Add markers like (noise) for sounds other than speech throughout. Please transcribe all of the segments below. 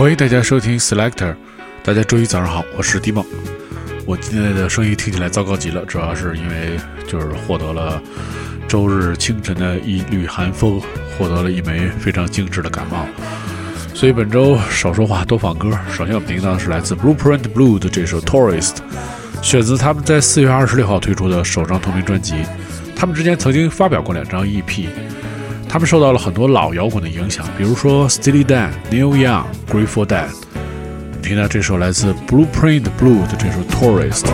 欢迎大家收听 Selector，大家周一早上好，我是迪梦。我今天的声音听起来糟糕极了，主要是因为就是获得了周日清晨的一缕寒风，获得了一枚非常精致的感冒，所以本周少说话多放歌。首先我们听到的是来自 Blueprint Blue 的这首 Tourist，选自他们在四月二十六号推出的首张同名专辑。他们之前曾经发表过两张 EP。他们受到了很多老摇滚的影响，比如说 Steely Dan、Neil Young、Grateful Dead。听到这首来自 Blueprint Blue 的这首 Tourist。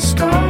stars.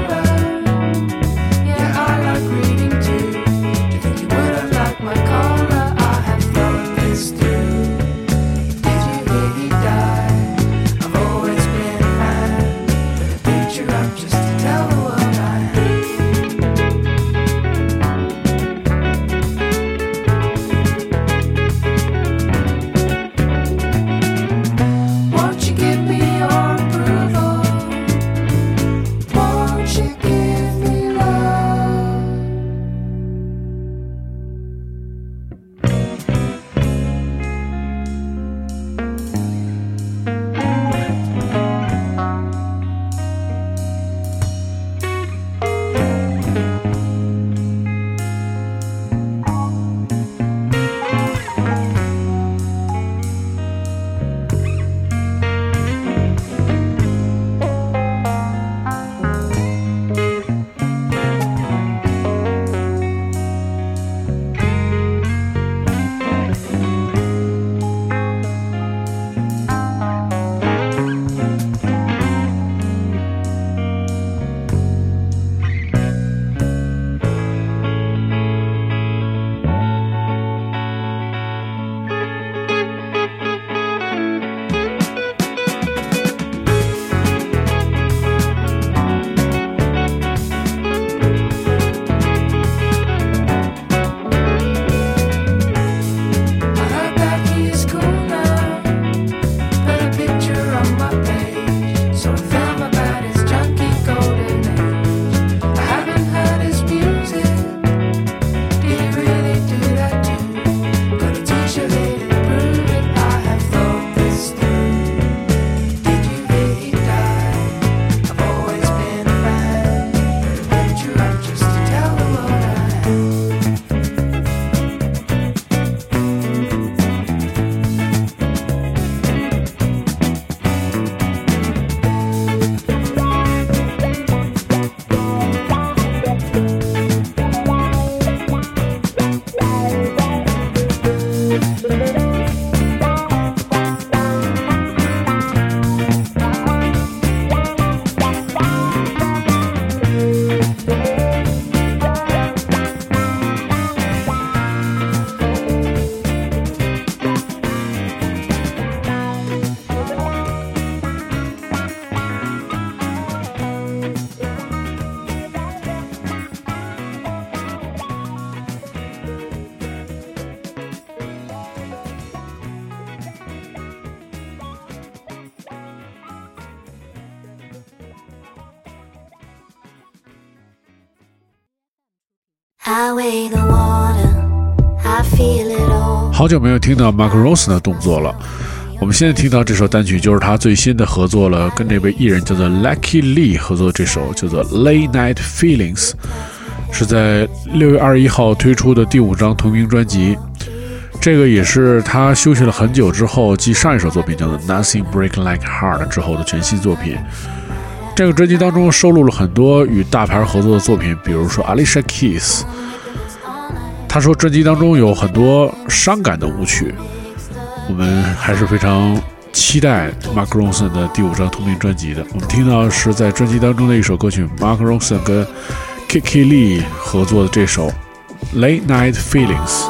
好久没有听到 Mark Ronson 的动作了。我们现在听到这首单曲，就是他最新的合作了，跟这位艺人叫做 Lucky Lee 合作这首叫做 Late Night Feelings，是在六月二十一号推出的第五张同名专辑。这个也是他休息了很久之后，继上一首作品叫做 Nothing Break Like Heart 之后的全新作品。这个专辑当中收录了很多与大牌合作的作品，比如说 Alicia Keys。他说专辑当中有很多伤感的舞曲。我们还是非常期待 Mark Ronson 的第五张同名专辑的。我们听到是在专辑当中的一首歌曲，Mark Ronson 跟 Kiki Lee 合作的这首《Late Night Feelings》。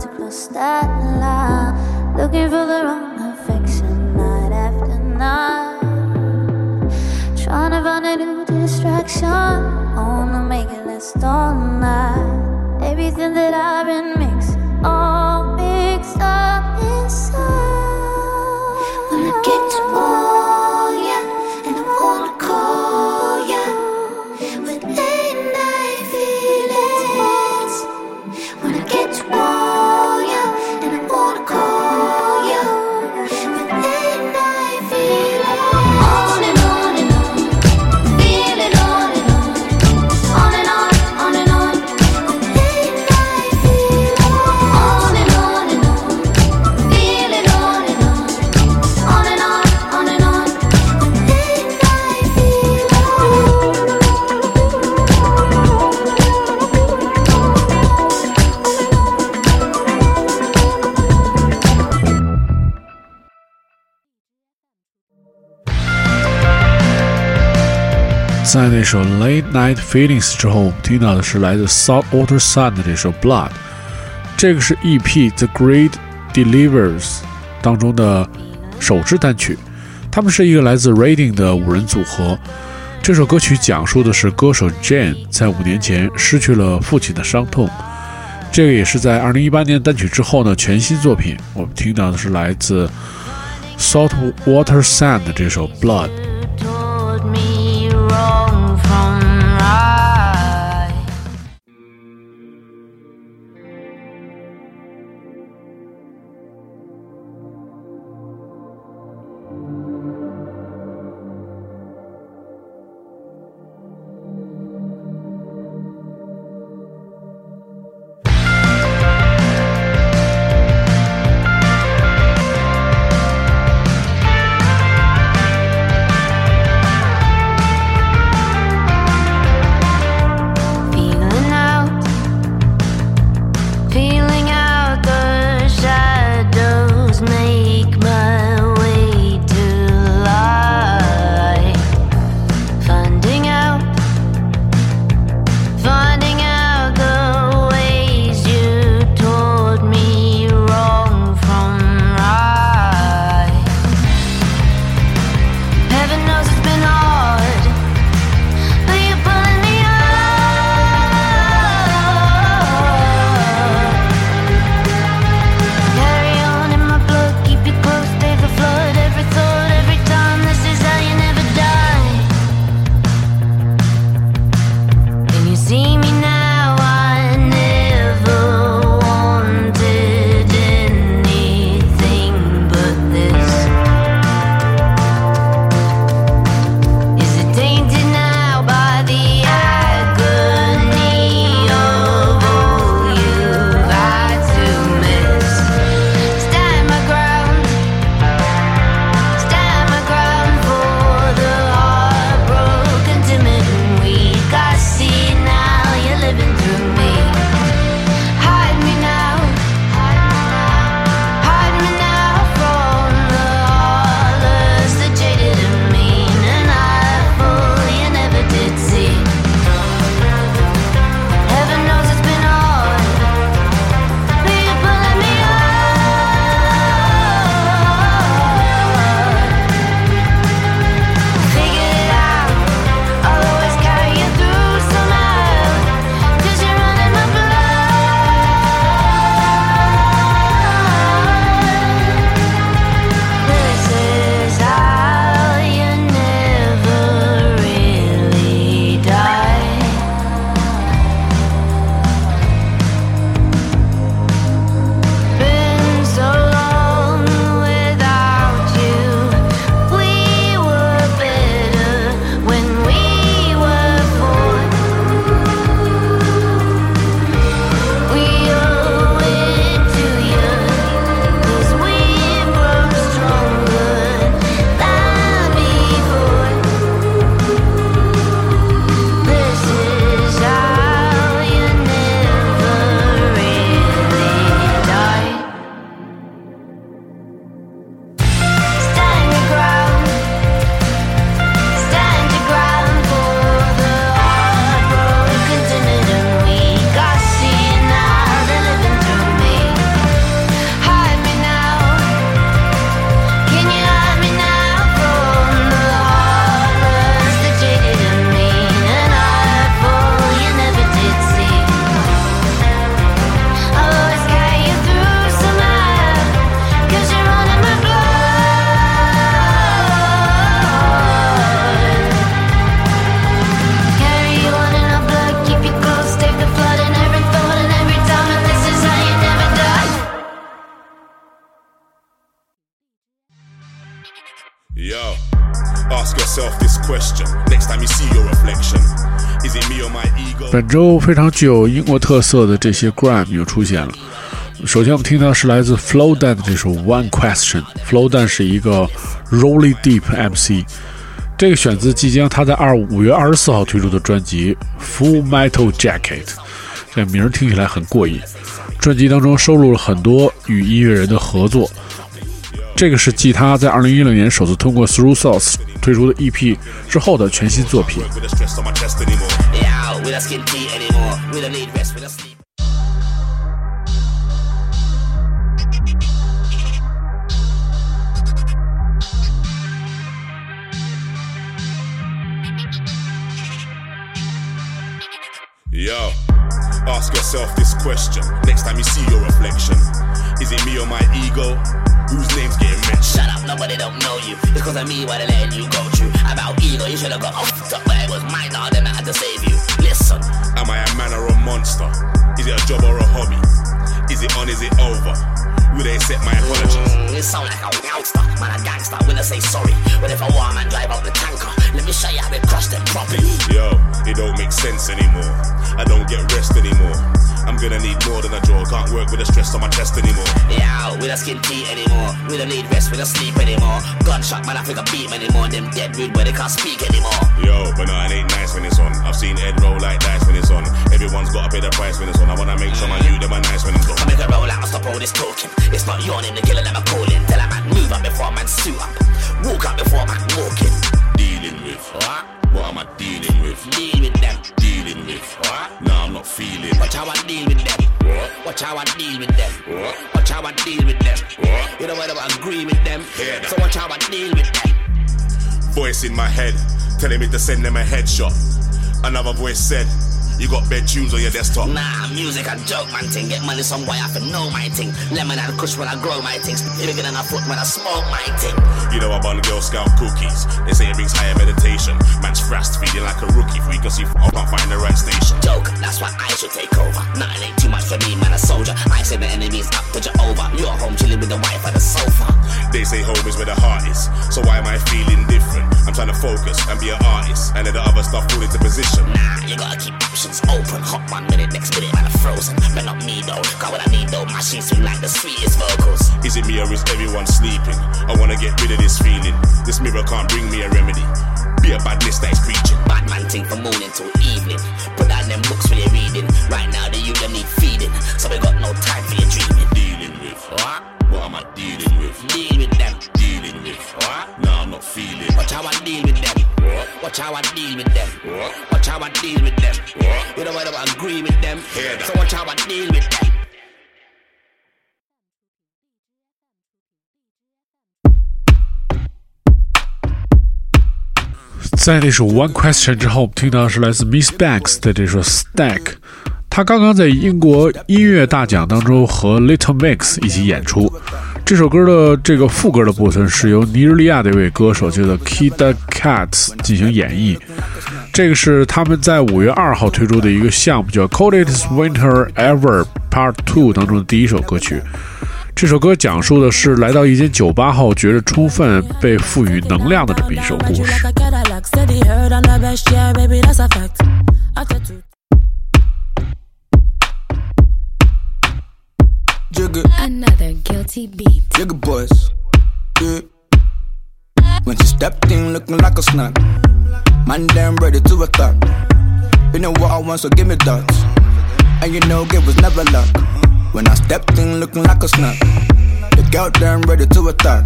to cross that line. Looking for the wrong affection night after night. Trying to find a new distraction. I wanna make it last all night. Everything that I've been mixing, all mixed up inside. When I get to more. 在那首《Late Night Feelings》之后，我们听到的是来自 Saltwater Sun 的这首《Blood》，这个是 EP《The Great Delivers》当中的首支单曲。他们是一个来自 Reading 的五人组合。这首歌曲讲述的是歌手 Jane 在五年前失去了父亲的伤痛。这个也是在2018年单曲之后呢全新作品。我们听到的是来自 Saltwater Sun 的这首《Blood》。Yo, ask yourself this question next time you see your reflection. Is it me or my ego? 本周非常具有英国特色的这些 grime 又出现了。首先，我们听到是来自 Flowdan 的这首 One Question。Flowdan 是一个 Rolly Deep MC，这个选自即将他在二五月二十四号推出的专辑 Full Metal Jacket。这名听起来很过瘾。专辑当中收录了很多与音乐人的合作。这个是继他在二零一六年首次通过 Through Source 推出的 EP 之后的全新作品。Yo, ask yourself this question next time you see your reflection. Is it me or my ego? Whose name's getting mentioned? Shut up, nobody don't know you. It's cause of me why they letting you go through. About ego, you should've got off but it was my dog, then I had to save you. Listen. Am I a man or a monster? Is it a job or a hobby? Is it on, is it over? Will they accept my apologies? Mm, it sound like a gangster, man a gangster. Will I say sorry? But if I want man drive out the tanker, let me show you how we crush them properly. Yo, it don't make sense anymore. I don't get rest anymore. I'm gonna need more than a draw. Can't work with the stress on my chest anymore. Yeah, we don't skin teeth anymore. We don't need rest, we don't sleep anymore. Gunshot, man, I think I beat anymore. Them dead rude where they can't speak anymore. Yo, but no, it ain't nice when it's on. I've seen Ed roll like dice when it's on. Everyone's gotta pay the price when it's on. I wanna make sure my you them are nice when it's on. I make a roll out, stop all this talking. It's not yawning, the killer that I'm calling. Tell a man move up before a man suit up. Walk up before a man walking. Dealing with What? what am I dealing with? Deal with them. Dealing with What? No, I'm not feeling. Watch how I deal with them. What? Watch how I deal with them. What? Watch how I deal with them. What? You know what I agree with them. That. So watch how I deal with them. Voice in my head telling me to send them a headshot. Another voice said, You got bad tunes on your desktop. Nah, music a joke, man thing. Get money some way I for know my thing. Lemon and kush when I grow my things. Bigger than a foot when I smoke my thing. You know I'm on Girl Scout cookies. They say it brings higher meditation. Man's fast, feeling like a rookie. Can see I can't find the right station. Joke, that's why I should take over. Nothing ain't too much for me, man, a soldier. I say the enemy's up to Jehovah. You're home chilling with the wife on the sofa. They say home is where the heart is. So why am I feeling different? I'm trying to focus and be an artist. And let the other stuff fall into position. Nah, you gotta keep options open. Hot one minute, next minute, man, I'm frozen. But not me though. Got what I need though. My Machine swing like the sweetest vocals. Is it me or is everyone sleeping? I wanna get rid of this feeling. This mirror can't bring me a remedy. Be a badness that is preaching. Bad man thing from morning till evening. Put down them books for you're reading. Right now, the youth them need feeding. So we got no time for your dreaming. Dealing with What? what am I dealing with? Deal Watch how I deal with them. Watch how I deal with them. What? Watch how I deal with them. You know what I agree with them. So watch how I deal with them. 在那首 One Question 之后，我们听到的是来自 Miss Banks 的这首 Stack。他刚刚在英国音乐大奖当中和 Little Mix 一起演出。这首歌的这个副歌的部分是由尼日利亚的一位歌手叫做 Kida Cats 进行演绎。这个是他们在五月二号推出的一个项目，叫 Coldest Winter Ever Part Two 当中的第一首歌曲。这首歌讲述的是来到一间酒吧后，觉得充分被赋予能量的这么一首故事。Jigga, Another guilty beat. jigga boys. Yeah. When she stepped in looking like a snack. Man, damn ready to attack. You know what I want, so give me that. And you know, it was never luck. When I stepped in looking like a snack. The girl damn ready to attack.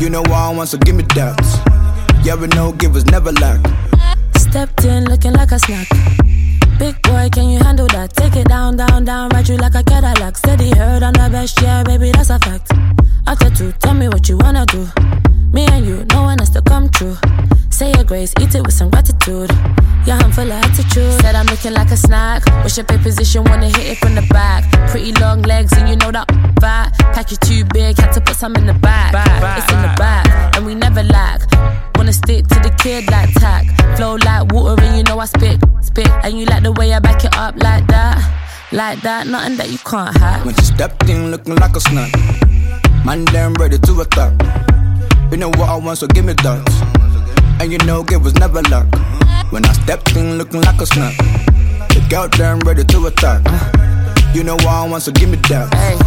You know what I want, so give me that. Yeah, we know, give was never luck. Stepped in looking like a snack. Big boy, can you handle that? Take it down, down, down, ride you like a Cadillac. Steady heard on the best, yeah, baby, that's a fact. Attitude, tell me what you wanna do. Me and you, no one has to come true. Say your grace, eat it with some gratitude. Yeah, I'm full of attitude. Said I'm looking like a snack. Wish your pay position, wanna hit it from the back. Pretty long legs, and you know that fat. Package too big, had to put some in the back. It's in the back, spit. And you like the way I back it up like that. Like that, nothing that you can't hack. When she stepped in looking like a snack. Man, damn ready to attack. You know what I want, so give me that. And you know it was never luck. When I stepped in looking like a snack. The girl there ready to attack. You know what I want, so give me that. Hey.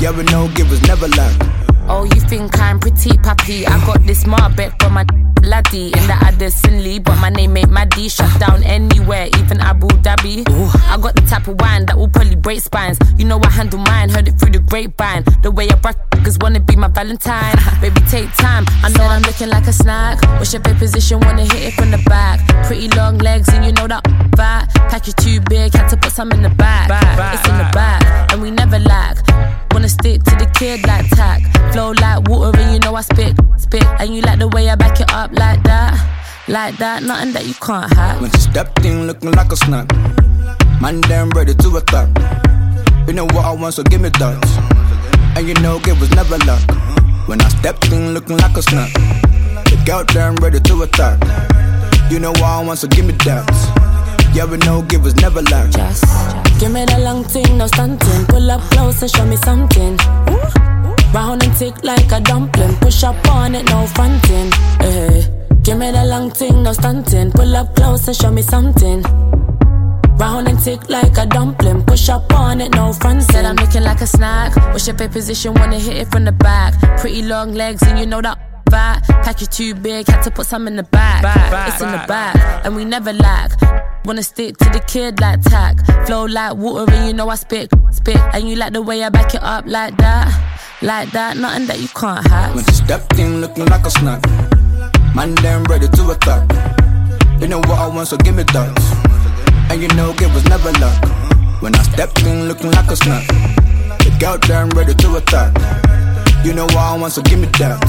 Yeah, we know it was never luck. Oh, you think I'm pretty puppy? I got this Marbeck from my laddie in the Addison Lee, but my name ain't Maddie. Shut down anywhere, even Abu Dhabi. I got the type of wine that will probably break spines. You know I handle mine, heard it through the grapevine. The way I brush niggas wanna be my Valentine. (laughs) Baby, take time. I know I'm looking like a snack. What's your bed position? Wanna hit it from the back. Pretty long legs, and you know that fat. Pack you too big, had to put some in the back. It's in the back, and we never lack. Wanna stick to the kid like tack. Flow like water, and you know I spit, spit. And you like the way I back it up like that. Like that, nothing that you can't hack. When she stepped in looking like a snack. Man, damn ready to attack. You know what I want, so give me that. And you know it was never luck. When I stepped in looking like a snack. The girl damn ready to attack. You know what I want, so give me that. Yeah, we know it was never luck. Just give me the long thing, no stunting. Pull up close and show me something. Round and tick like a dumpling. Push up on it, no fronting. Hey. Give me the long thing, no stunting. Pull up close and show me something. Round and tick like a dumpling. Push up on it, no fronting. Said I'm looking like a snack. What's your pay position? Wanna hit it from the back. Pretty long legs, and you know that fat. Pack you too big, had to put some in the back. it's in the back, and we never lack. Wanna stick to the kid like tack. Flow like water, and you know I spit, spit. And you like the way I back it up like that. Like that, nothing that you can't hack. When she stepped in looking like a snack. Man, damn ready to attack. You know what I want, so give me that. And you know it was never luck. When I stepped in looking like a snack. The girl damn ready to attack. You know what I want, so give me that.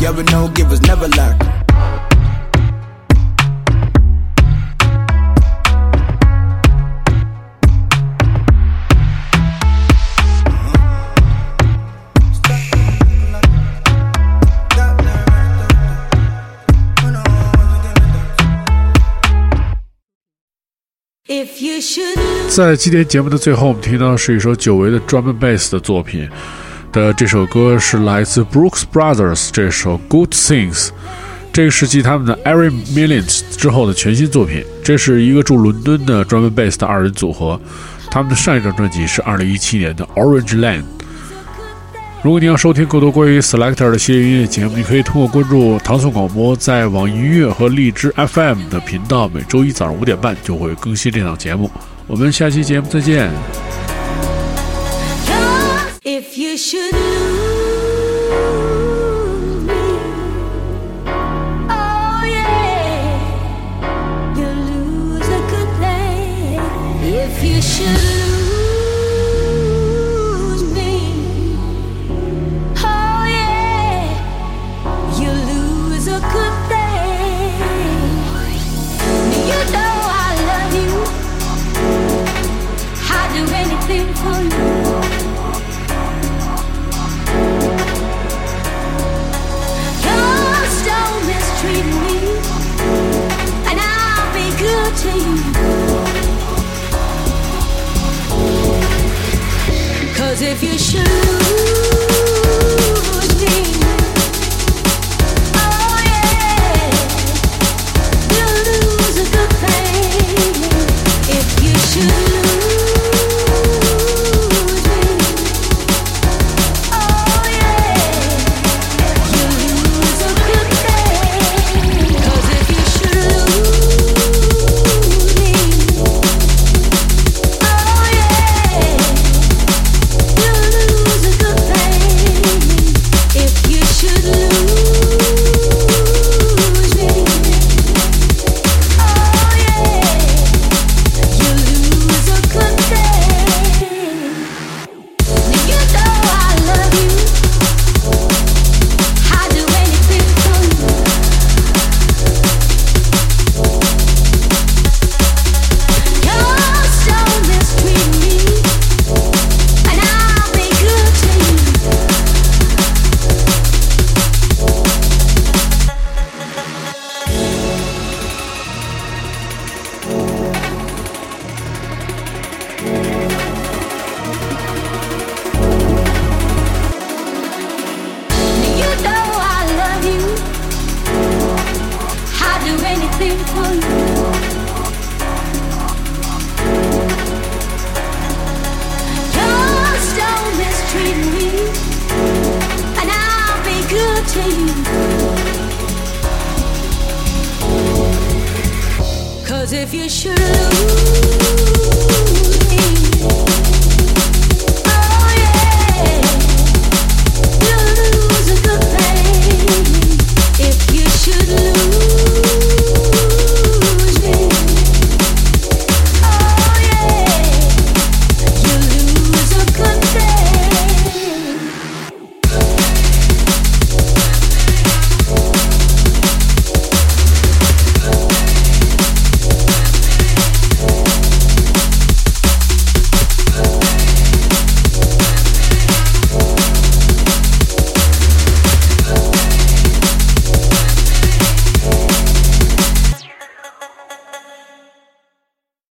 Yeah, we know it was never luck. 在今天节目的最后，我们听到是一首久违的 drum and bass 的作品的这首歌是来自 Brooks Brothers 这首 Good Things，这个是继他们的 Every Millions 之后的全新作品。这是一个驻伦敦的 drum and bass 的二人组合，他们的上一张专辑是2017年的 Orange Land。如果你要收听更多关于 Selector 的系列音乐节目，你可以通过关注唐宋广播在网易音乐和荔枝 FM 的频道，每周一早上五点半就会更新这档节目。我们下期节目再见。You should if you should Cause if you should. lose